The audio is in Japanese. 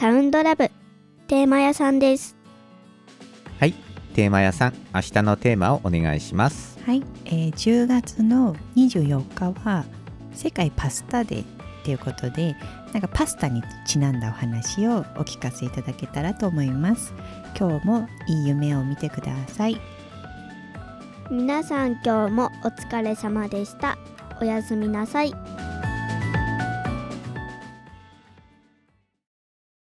サウンドラブテーマ屋さんです。はいテーマ屋さん明日のテーマをお願いします。はい、えー10月の24日は世界パスタデーということでなんかパスタにちなんだお話をお聞かせいただけたらと思います。今日もいい夢を見てください。皆さん今日もお疲れ様でした。おやすみなさい。